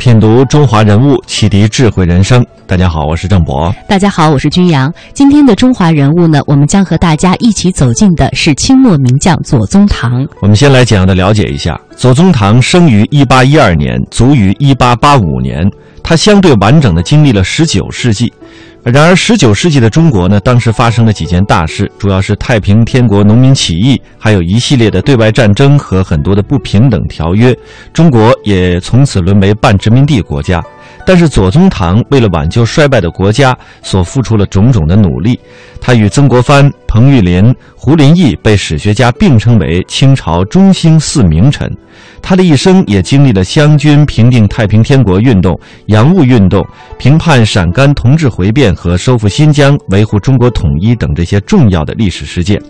品读中华人物，启迪智慧人生。大家好，我是郑博。大家好，我是军阳。今天的中华人物呢，我们将和大家一起走进的是清末名将左宗棠。我们先来简要的了解一下，左宗棠生于一八一二年，卒于一八八五年。他相对完整的经历了十九世纪。然而，十九世纪的中国呢，当时发生了几件大事，主要是太平天国农民起义，还有一系列的对外战争和很多的不平等条约，中国也从此沦为半殖民地国家。但是左宗棠为了挽救衰败的国家，所付出了种种的努力。他与曾国藩、彭玉麟、胡林翼被史学家并称为清朝中兴四名臣。他的一生也经历了湘军平定太平天国运动、洋务运动、平叛陕甘同治回变和收复新疆、维护中国统一等这些重要的历史事件。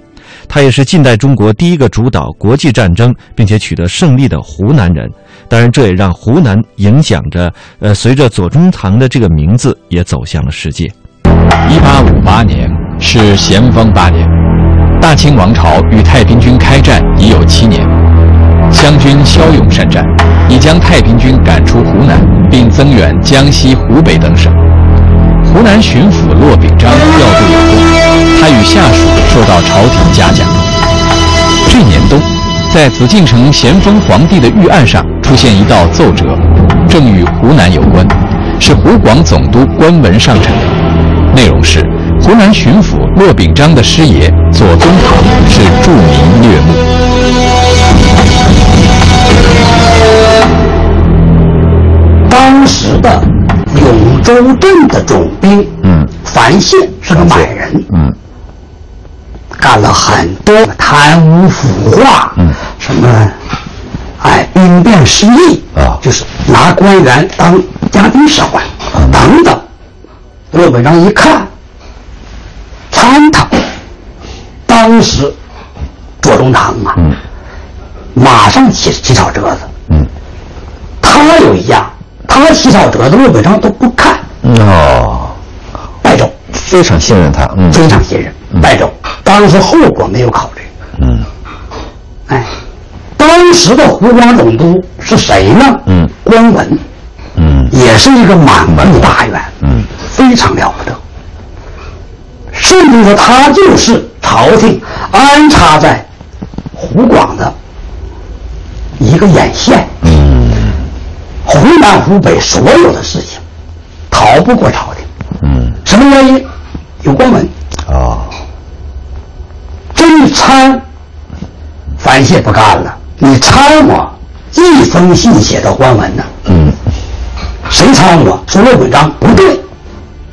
他也是近代中国第一个主导国际战争并且取得胜利的湖南人。当然，这也让湖南影响着，呃，随着左宗棠的这个名字也走向了世界。一八五八年是咸丰八年，大清王朝与太平军开战已有七年，湘军骁勇善战，已将太平军赶出湖南，并增援江西、湖北等省。湖南巡抚骆秉章调度有功，他与下属受到朝廷嘉奖。这年冬，在紫禁城咸丰皇帝的御案上。出现一道奏折，正与湖南有关，是湖广总督官文上呈的。内容是湖南巡抚骆秉章的师爷左宗棠是著名掠目。当时的永州镇的总兵，嗯，樊宪是个满人，嗯，干了很多贪污腐化，嗯，什么。哎，兵变失利啊，就是拿官员当家丁使唤等等。骆本章一看，参他，当时左宗棠啊，马上起起草折子。嗯，他有一样，他起草折子，骆本章都不看。哦，败走，非常信任他，非常信任，败走。当时后果没有考虑。嗯，哎。当时的湖广总督是谁呢？嗯，关文，嗯，也是一个满门大员，嗯，非常了不得。甚至说他就是朝廷安插在湖广的一个眼线，嗯，湖南、湖北所有的事情逃不过朝廷，嗯，什么原因？有关文啊，这一参，樊谢不干了。你参我一封信写的官文呢？嗯，谁参我？说骆本章不对，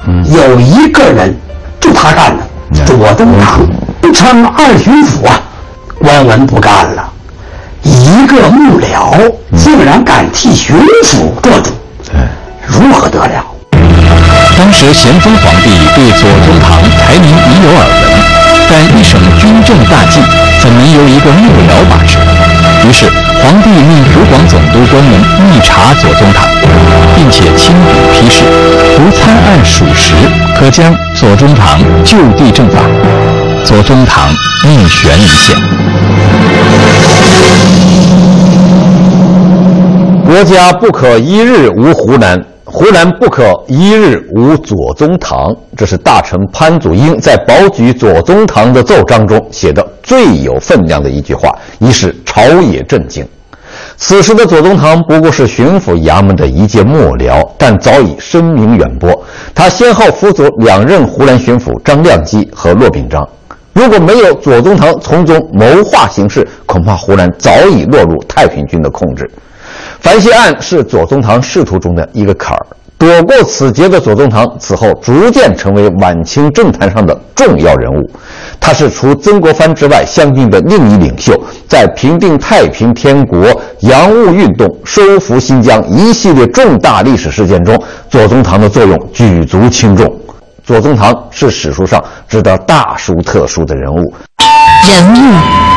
嗯，有一个人就他干的，左宗棠称二巡抚啊，官文不干了，一个幕僚竟然敢替巡抚做主，如何得了？当时咸丰皇帝对左宗棠排名已有耳闻，但一省军政大计怎能由一个幕僚把持？于是，皇帝命湖广总督官员密查左宗棠，并且亲笔批示，如参案属实，可将左宗棠就地正法。左宗棠命悬一线。国家不可一日无湖南。湖南不可一日无左宗棠，这是大臣潘祖英在保举左宗棠的奏章中写的最有分量的一句话，一时朝野震惊。此时的左宗棠不过是巡抚衙门的一介幕僚，但早已声名远播。他先后辅佐两任湖南巡抚张亮基和骆秉章。如果没有左宗棠从中谋划行事，恐怕湖南早已落入太平军的控制。樊西案是左宗棠仕途中的一个坎儿。躲过此劫的左宗棠，此后逐渐成为晚清政坛上的重要人物。他是除曾国藩之外湘军的另一领袖，在平定太平天国、洋务运动、收复新疆一系列重大历史事件中，左宗棠的作用举足轻重。左宗棠是史书上值得大书特书的人物。人物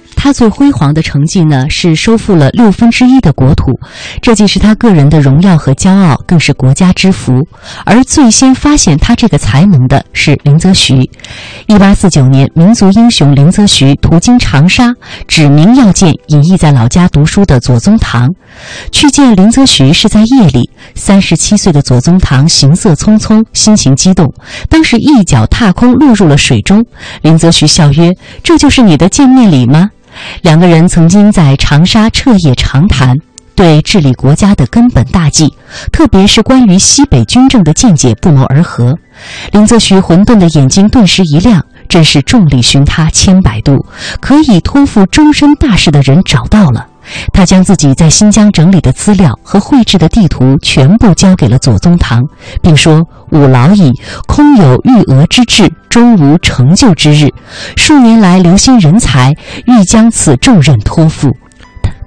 他最辉煌的成绩呢，是收复了六分之一的国土，这既是他个人的荣耀和骄傲，更是国家之福。而最先发现他这个才能的是林则徐。一八四九年，民族英雄林则徐途经长沙，指明要见隐逸在老家读书的左宗棠。去见林则徐是在夜里，三十七岁的左宗棠行色匆匆，心情激动，当时一脚踏空落入了水中。林则徐笑曰：“这就是你的见面礼吗？”两个人曾经在长沙彻夜长谈，对治理国家的根本大计，特别是关于西北军政的见解不谋而合。林则徐混沌的眼睛顿时一亮，真是众里寻他千百度，可以托付终身大事的人找到了。他将自己在新疆整理的资料和绘制的地图全部交给了左宗棠，并说：“吾老矣，空有玉娥之志，终无成就之日。数年来留心人才，欲将此重任托付。”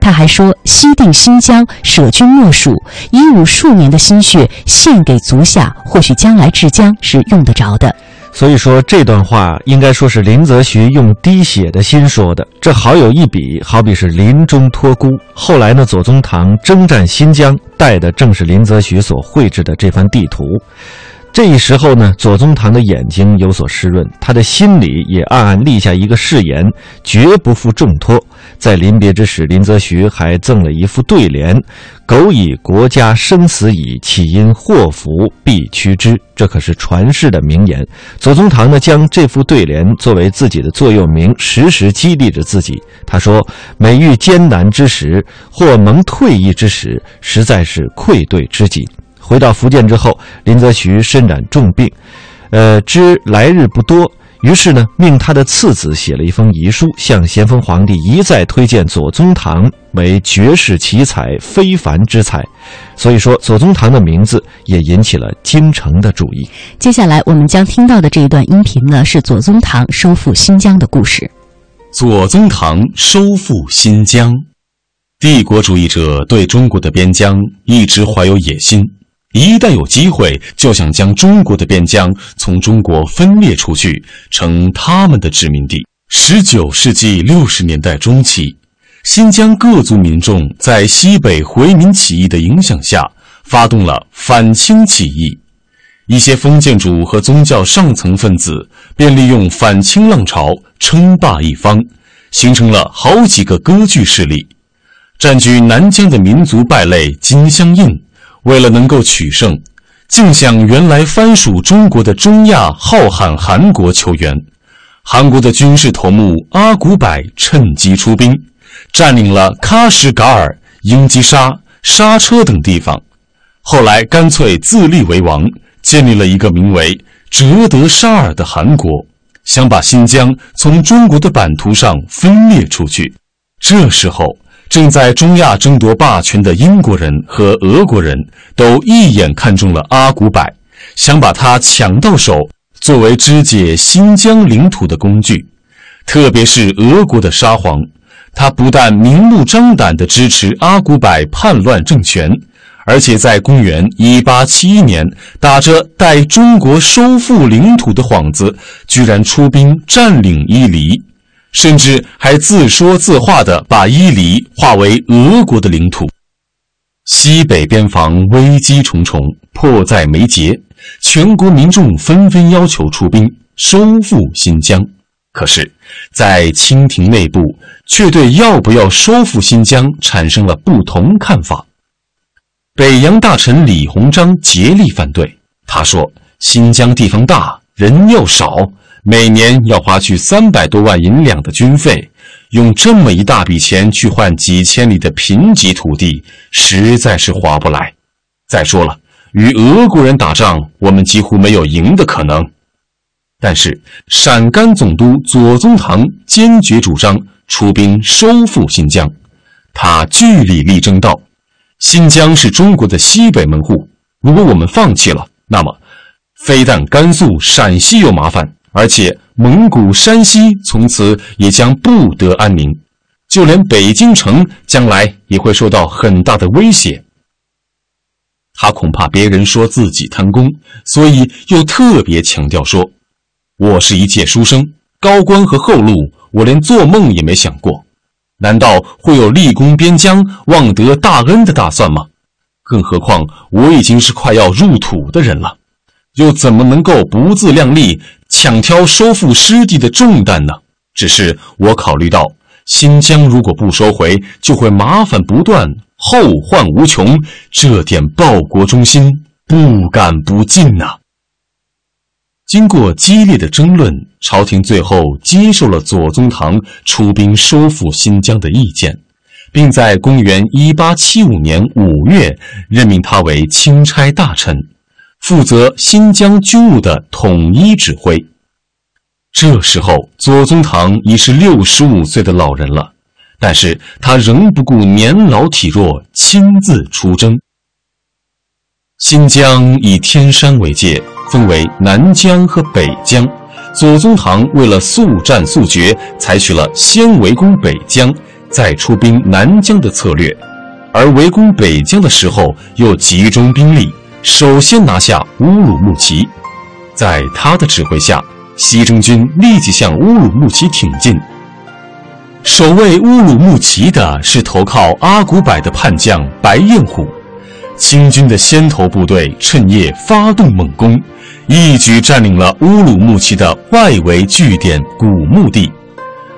他还说：“西定新疆，舍君莫属，以吾数年的心血献给足下，或许将来治疆是用得着的。”所以说这段话应该说是林则徐用滴血的心说的，这好有一比，好比是临终托孤。后来呢，左宗棠征战新疆，带的正是林则徐所绘制的这番地图。这一时候呢，左宗棠的眼睛有所湿润，他的心里也暗暗立下一个誓言，绝不负重托。在临别之时，林则徐还赠了一副对联：“苟以国家生死以，岂因祸福避趋之。”这可是传世的名言。左宗棠呢，将这副对联作为自己的座右铭，时时激励着自己。他说：“每遇艰难之时，或蒙退役之时，实在是愧对知己。”回到福建之后，林则徐身染重病，呃，知来日不多，于是呢，命他的次子写了一封遗书，向咸丰皇帝一再推荐左宗棠为绝世奇才、非凡之才。所以说，左宗棠的名字也引起了京城的注意。接下来我们将听到的这一段音频呢，是左宗棠收复新疆的故事。左宗棠收复新疆，帝国主义者对中国的边疆一直怀有野心。一旦有机会，就想将中国的边疆从中国分裂出去，成他们的殖民地。十九世纪六十年代中期，新疆各族民众在西北回民起义的影响下，发动了反清起义。一些封建主和宗教上层分子便利用反清浪潮称霸一方，形成了好几个割据势力。占据南疆的民族败类金镶印。为了能够取胜，竟向原来藩属中国的中亚浩瀚韩国求援。韩国的军事头目阿古柏趁机出兵，占领了喀什噶尔、英吉沙、莎车等地方。后来干脆自立为王，建立了一个名为哲德沙尔的韩国，想把新疆从中国的版图上分裂出去。这时候。正在中亚争夺霸权的英国人和俄国人都一眼看中了阿古柏，想把他抢到手，作为肢解新疆领土的工具。特别是俄国的沙皇，他不但明目张胆地支持阿古柏叛乱政权，而且在公元1871年，打着带中国收复领土的幌子，居然出兵占领伊犁。甚至还自说自话地把伊犁划为俄国的领土。西北边防危机重重，迫在眉睫，全国民众纷纷要求出兵收复新疆。可是，在清廷内部，却对要不要收复新疆产生了不同看法。北洋大臣李鸿章竭力反对，他说：“新疆地方大，人又少，每年要花去三百多万银两的军费。”用这么一大笔钱去换几千里的贫瘠土地，实在是划不来。再说了，与俄国人打仗，我们几乎没有赢的可能。但是陕甘总督左宗棠坚决主张出兵收复新疆。他据理力争道：“新疆是中国的西北门户，如果我们放弃了，那么非但甘肃、陕西有麻烦。”而且蒙古、山西从此也将不得安宁，就连北京城将来也会受到很大的威胁。他恐怕别人说自己贪功，所以又特别强调说：“我是一介书生，高官和后路我连做梦也没想过，难道会有立功边疆、望得大恩的打算吗？更何况我已经是快要入土的人了，又怎么能够不自量力？”抢挑收复失地的重担呢？只是我考虑到新疆如果不收回，就会麻烦不断，后患无穷。这点报国忠心，不敢不尽呐。经过激烈的争论，朝廷最后接受了左宗棠出兵收复新疆的意见，并在公元一八七五年五月任命他为钦差大臣。负责新疆军务的统一指挥。这时候，左宗棠已是六十五岁的老人了，但是他仍不顾年老体弱，亲自出征。新疆以天山为界，分为南疆和北疆。左宗棠为了速战速决，采取了先围攻北疆，再出兵南疆的策略，而围攻北疆的时候，又集中兵力。首先拿下乌鲁木齐，在他的指挥下，西征军立即向乌鲁木齐挺进。守卫乌鲁木齐的是投靠阿古柏的叛将白彦虎，清军的先头部队趁夜发动猛攻，一举占领了乌鲁木齐的外围据点古墓地。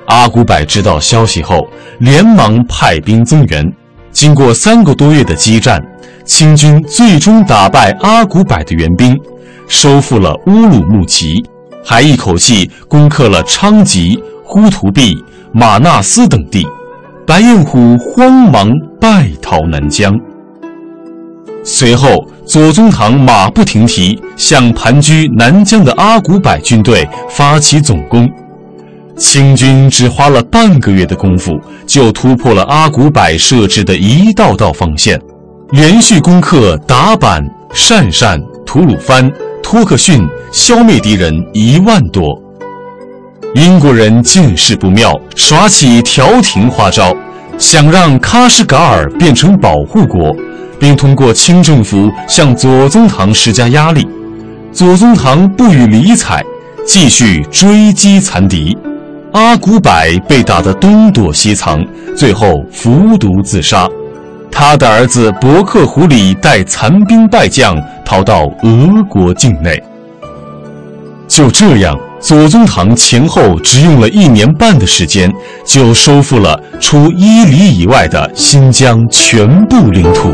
阿古柏知道消息后，连忙派兵增援。经过三个多月的激战。清军最终打败阿古柏的援兵，收复了乌鲁木齐，还一口气攻克了昌吉、呼图壁、马纳斯等地。白彦虎慌忙败逃南疆。随后，左宗棠马不停蹄向盘踞南疆的阿古柏军队发起总攻，清军只花了半个月的功夫，就突破了阿古柏设置的一道道防线。连续攻克达坂、鄯善、吐鲁番、托克逊，消灭敌人一万多。英国人见势不妙，耍起调停花招，想让喀什噶尔变成保护国，并通过清政府向左宗棠施加压力。左宗棠不予理睬，继续追击残敌。阿古柏被打得东躲西藏，最后服毒自杀。他的儿子伯克胡里带残兵败将逃到俄国境内。就这样，左宗棠前后只用了一年半的时间，就收复了除伊犁以外的新疆全部领土。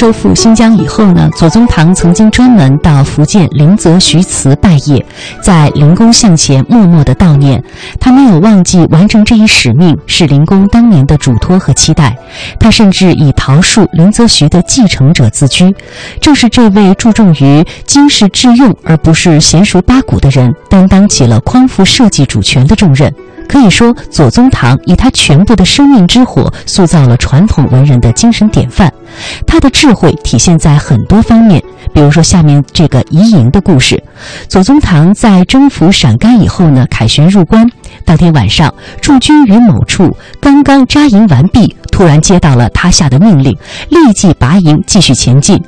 收复新疆以后呢，左宗棠曾经专门到福建林则徐祠拜谒，在灵公像前默默的悼念。他没有忘记完成这一使命是灵公当年的嘱托和期待。他甚至以桃树林则徐的继承者自居。正是这位注重于经世致用而不是娴熟八股的人，担当起了匡扶社稷主权的重任。可以说，左宗棠以他全部的生命之火，塑造了传统文人的精神典范。他的智慧体现在很多方面，比如说下面这个移营的故事。左宗棠在征服陕甘以后呢，凯旋入关，当天晚上驻军于某处，刚刚扎营完毕，突然接到了他下的命令，立即拔营继续前进。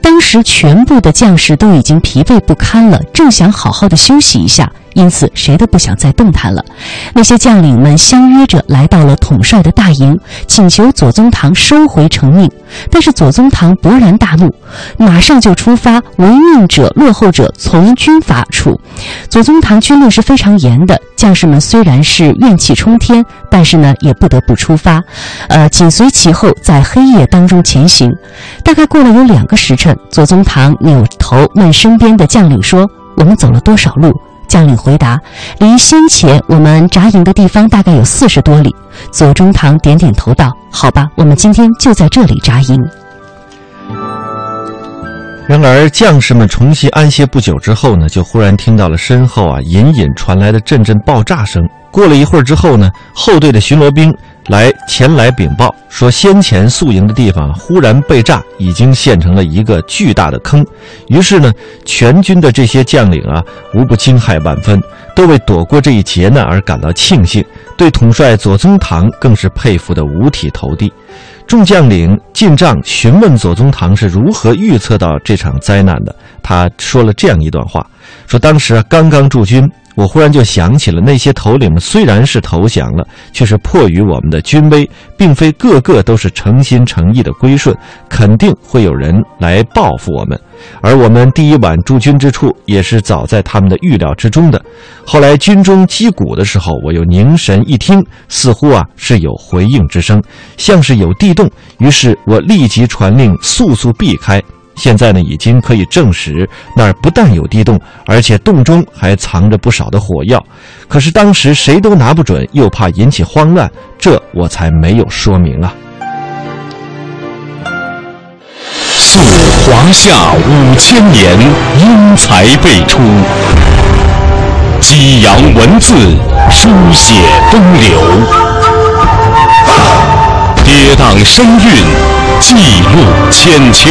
当时全部的将士都已经疲惫不堪了，正想好好的休息一下。因此谁都不想再动弹了。那些将领们相约着来到了统帅的大营，请求左宗棠收回成命。但是左宗棠勃然大怒，马上就出发，违命者、落后者从军法处。左宗棠军令是非常严的，将士们虽然是怨气冲天，但是呢也不得不出发，呃，紧随其后，在黑夜当中前行。大概过了有两个时辰，左宗棠扭头问身边的将领说：“我们走了多少路？”将领回答：“离先前我们扎营的地方大概有四十多里。”左宗棠点点头道：“好吧，我们今天就在这里扎营。”然而，将士们重新安歇不久之后呢，就忽然听到了身后啊隐隐传来的阵阵爆炸声。过了一会儿之后呢，后队的巡逻兵来前来禀报说，先前宿营的地方忽然被炸，已经陷成了一个巨大的坑。于是呢，全军的这些将领啊，无不惊骇万分，都为躲过这一劫难而感到庆幸，对统帅左宗棠更是佩服得五体投地。众将领进帐询问左宗棠是如何预测到这场灾难的。他说了这样一段话：说当时刚刚驻军。我忽然就想起了那些头领们，虽然是投降了，却是迫于我们的军威，并非个个都是诚心诚意的归顺，肯定会有人来报复我们。而我们第一晚驻军之处，也是早在他们的预料之中的。后来军中击鼓的时候，我又凝神一听，似乎啊是有回应之声，像是有地动，于是我立即传令，速速避开。现在呢，已经可以证实那儿不但有地洞，而且洞中还藏着不少的火药。可是当时谁都拿不准，又怕引起慌乱，这我才没有说明啊。溯华夏五千年，英才辈出；激扬文字，书写风流；跌宕声韵。记录千秋，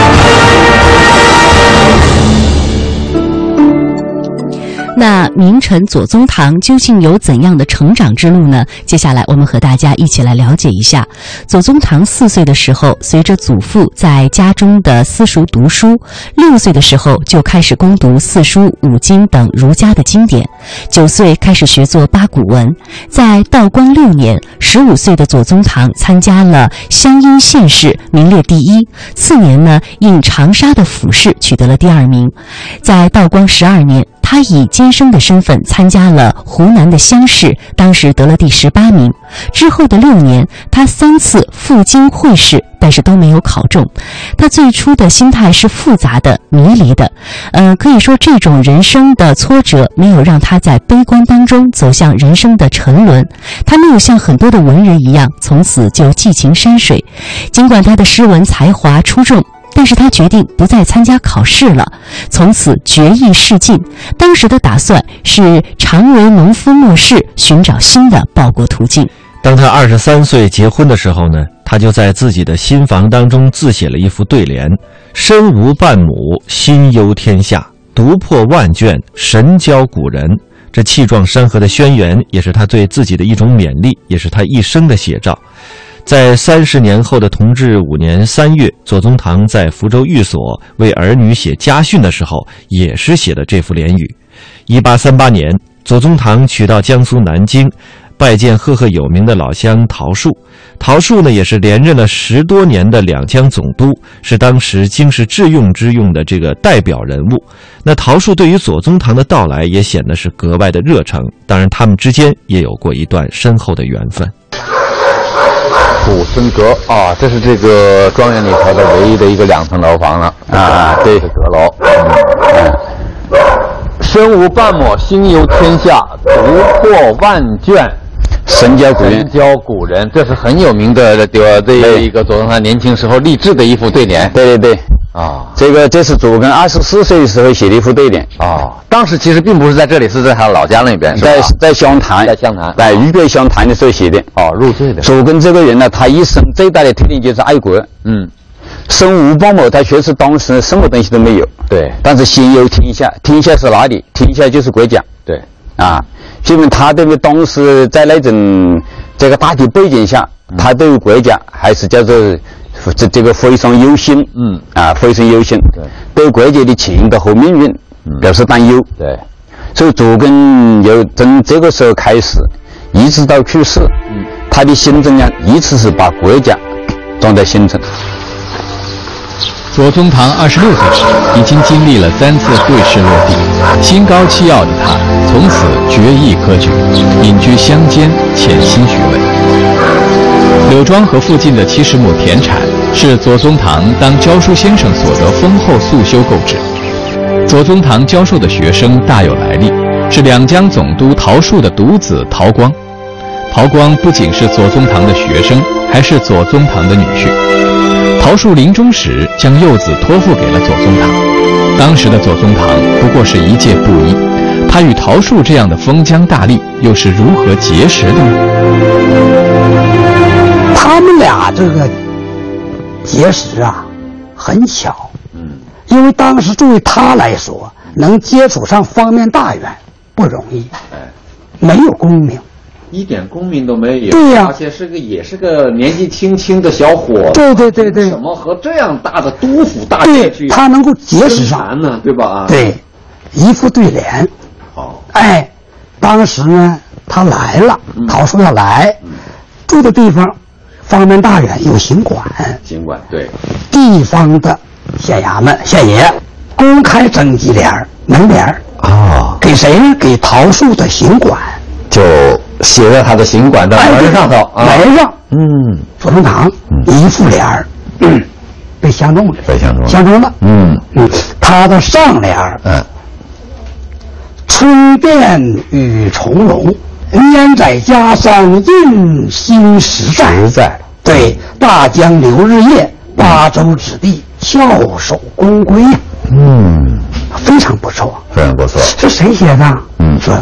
那名臣左宗棠究竟有怎样的成长之路呢？接下来我们和大家一起来了解一下。左宗棠四岁的时候，随着祖父在家中的私塾读书；六岁的时候就开始攻读四书五经等儒家的经典；九岁开始学做八股文。在道光六年，十五岁的左宗棠参加了湘阴县试，名列第一。次年呢，应长沙的府试取得了第二名。在道光十二年。他以生的身份参加了湖南的乡试，当时得了第十八名。之后的六年，他三次赴京会试，但是都没有考中。他最初的心态是复杂的、迷离的，呃，可以说这种人生的挫折没有让他在悲观当中走向人生的沉沦。他没有像很多的文人一样，从此就寄情山水。尽管他的诗文才华出众。但是他决定不再参加考试了，从此决意仕进。当时的打算是常为农夫末世，寻找新的报国途径。当他二十三岁结婚的时候呢，他就在自己的新房当中自写了一副对联：“身无半亩，心忧天下；读破万卷，神交古人。”这气壮山河的轩辕，也是他对自己的一种勉励，也是他一生的写照。在三十年后的同治五年三月，左宗棠在福州寓所为儿女写家训的时候，也是写的这副联语。一八三八年，左宗棠娶到江苏南京，拜见赫赫有名的老乡陶树。陶树呢，也是连任了十多年的两江总督，是当时经世致用之用的这个代表人物。那陶树对于左宗棠的到来也显得是格外的热诚。当然，他们之间也有过一段深厚的缘分。古森阁啊，这是这个庄园里头的唯一的一个两层楼房了啊，对，是阁楼。嗯，身无半亩，心忧天下；读破万卷，神交古人。神交古人，这是很有名的这这一个左宗棠年轻时候励志的一副对联。对对对。啊，这个这是祖根二十四岁的时候写的一副对联啊。当时其实并不是在这里，是在他老家那边，在在湘潭，在湘潭，在渝北湘潭的时候写的。哦，入赘的。祖根这个人呢，他一生最大的特点就是爱国。嗯，身无半亩，他确实当时什么东西都没有。对。但是心忧天下，天下是哪里？天下就是国家。对。啊，因为他等于当时在那种这个大的背景下，他对于国家还是叫做这这个非常忧心，嗯，啊，非常忧心，对，对国家的前途和命运表示担忧，对，所以左根由从这个时候开始，一直到去世，嗯，他的心中呢，一直是把国家装在心中。左宗棠二十六岁时，已经经历了三次会试落地，心高气傲的他，从此决意科举，隐居乡间，潜心学问。柳庄和附近的七十亩田产，是左宗棠当教书先生所得丰厚素修购置。左宗棠教授的学生大有来历，是两江总督陶树的独子陶光。陶光不仅是左宗棠的学生，还是左宗棠的女婿。陶树临终时将幼子托付给了左宗棠，当时的左宗棠不过是一介布衣，他与陶树这样的封疆大吏又是如何结识的呢？他们俩这个结识啊，很巧，嗯，因为当时对于他来说，能接触上方面大员不容易，哎，没有功名。一点功名都没有，对呀，而且是个也是个年纪轻轻的小伙，对对对对，怎么和这样大的督府大员去？他能够结识上呢，对吧？对，一副对联。好，哎，当时呢，他来了，陶叔要来，住的地方，方面大员有行管，行管对，地方的县衙门县爷公开征集联儿门联儿啊，给谁？呢？给桃树的行管就。写在他的行馆的门上头，门上，嗯，左宗棠一副联儿，被相中了，被相中了，相中了，嗯。嗯，他的上联儿，嗯，春遍雨从容，年在家乡用心实在，实在，对，大江流日夜，八州之地翘首公归呀，嗯，非常不错，非常不错，是谁写的？嗯，说。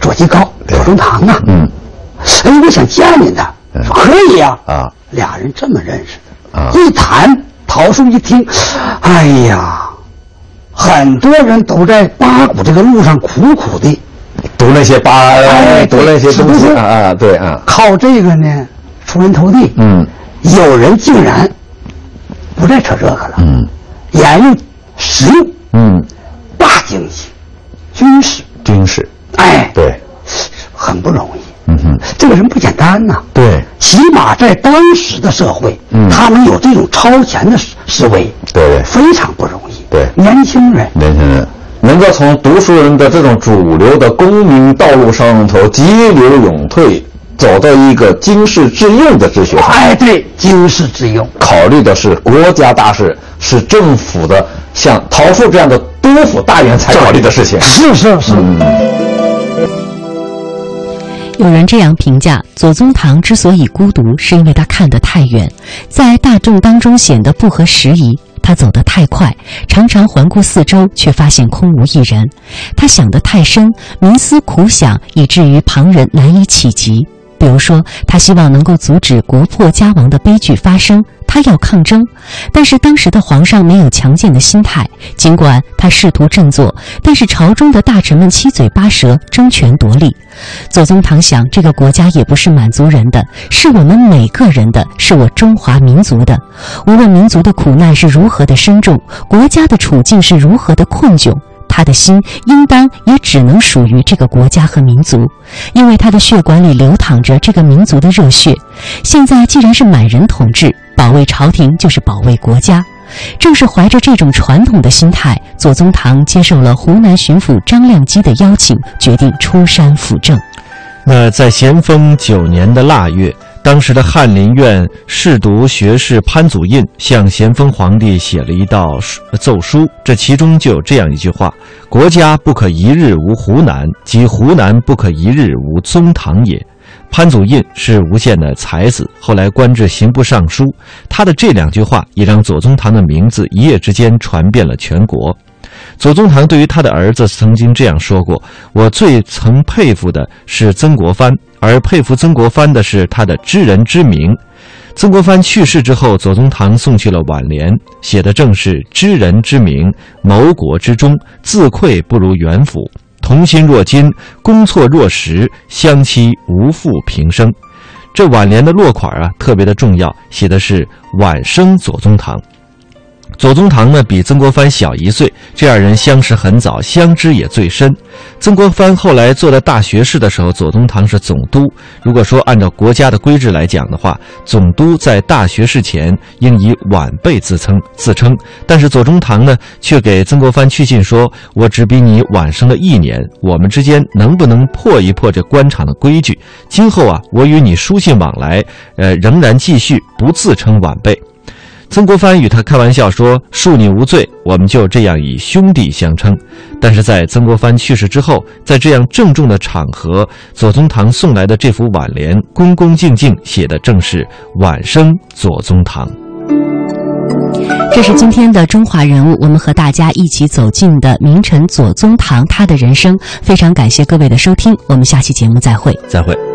左吉高、左宗棠啊，嗯，哎，我想见见他，说可以呀，啊，俩人这么认识的，啊，一谈，陶叔一听，哎呀，很多人都在八股这个路上苦苦的读那些八，哎，读那些东西啊啊，对啊，靠这个呢出人头地，嗯，有人竟然不再扯这个了，嗯，沿用实用，嗯，大经济、军事、军事。哎，对，很不容易。嗯哼，这个人不简单呐。对，起码在当时的社会，嗯，他能有这种超前的思思维，对，非常不容易。对，年轻人，年轻人能够从读书人的这种主流的功名道路上头急流勇退，走到一个经世致用的治学上。哎，对，经世致用，考虑的是国家大事，是政府的像陶树这样的督府大员才考虑的事情。是是是。有人这样评价：左宗棠之所以孤独，是因为他看得太远，在大众当中显得不合时宜。他走得太快，常常环顾四周，却发现空无一人。他想得太深，冥思苦想，以至于旁人难以企及。比如说，他希望能够阻止国破家亡的悲剧发生，他要抗争，但是当时的皇上没有强健的心态。尽管他试图振作，但是朝中的大臣们七嘴八舌，争权夺利。左宗棠想，这个国家也不是满族人的，是我们每个人的，是我中华民族的。无论民族的苦难是如何的深重，国家的处境是如何的困窘。他的心应当也只能属于这个国家和民族，因为他的血管里流淌着这个民族的热血。现在既然是满人统治，保卫朝廷就是保卫国家。正是怀着这种传统的心态，左宗棠接受了湖南巡抚张亮基的邀请，决定出山辅政。那在咸丰九年的腊月。当时的翰林院侍读学士潘祖印向咸丰皇帝写了一道奏书，这其中就有这样一句话：“国家不可一日无湖南，即湖南不可一日无宗堂也。”潘祖印是吴县的才子，后来官至刑部尚书。他的这两句话也让左宗棠的名字一夜之间传遍了全国。左宗棠对于他的儿子曾经这样说过：“我最曾佩服的是曾国藩，而佩服曾国藩的是他的知人之明。”曾国藩去世之后，左宗棠送去了挽联，写的正是“知人之明，谋国之忠，自愧不如元辅”。同心若金，攻错若石，相期无负平生。这挽联的落款啊，特别的重要，写的是晚生左宗棠。左宗棠呢，比曾国藩小一岁，这二人相识很早，相知也最深。曾国藩后来做了大学士的时候，左宗棠是总督。如果说按照国家的规制来讲的话，总督在大学士前应以晚辈自称自称。但是左宗棠呢，却给曾国藩去信说：“我只比你晚生了一年，我们之间能不能破一破这官场的规矩？今后啊，我与你书信往来，呃，仍然继续不自称晚辈。”曾国藩与他开玩笑说：“恕你无罪，我们就这样以兄弟相称。”但是在曾国藩去世之后，在这样郑重的场合，左宗棠送来的这幅挽联，恭恭敬敬写的正是“晚生左宗棠”。这是今天的中华人物，我们和大家一起走进的名臣左宗棠他的人生。非常感谢各位的收听，我们下期节目再会。再会。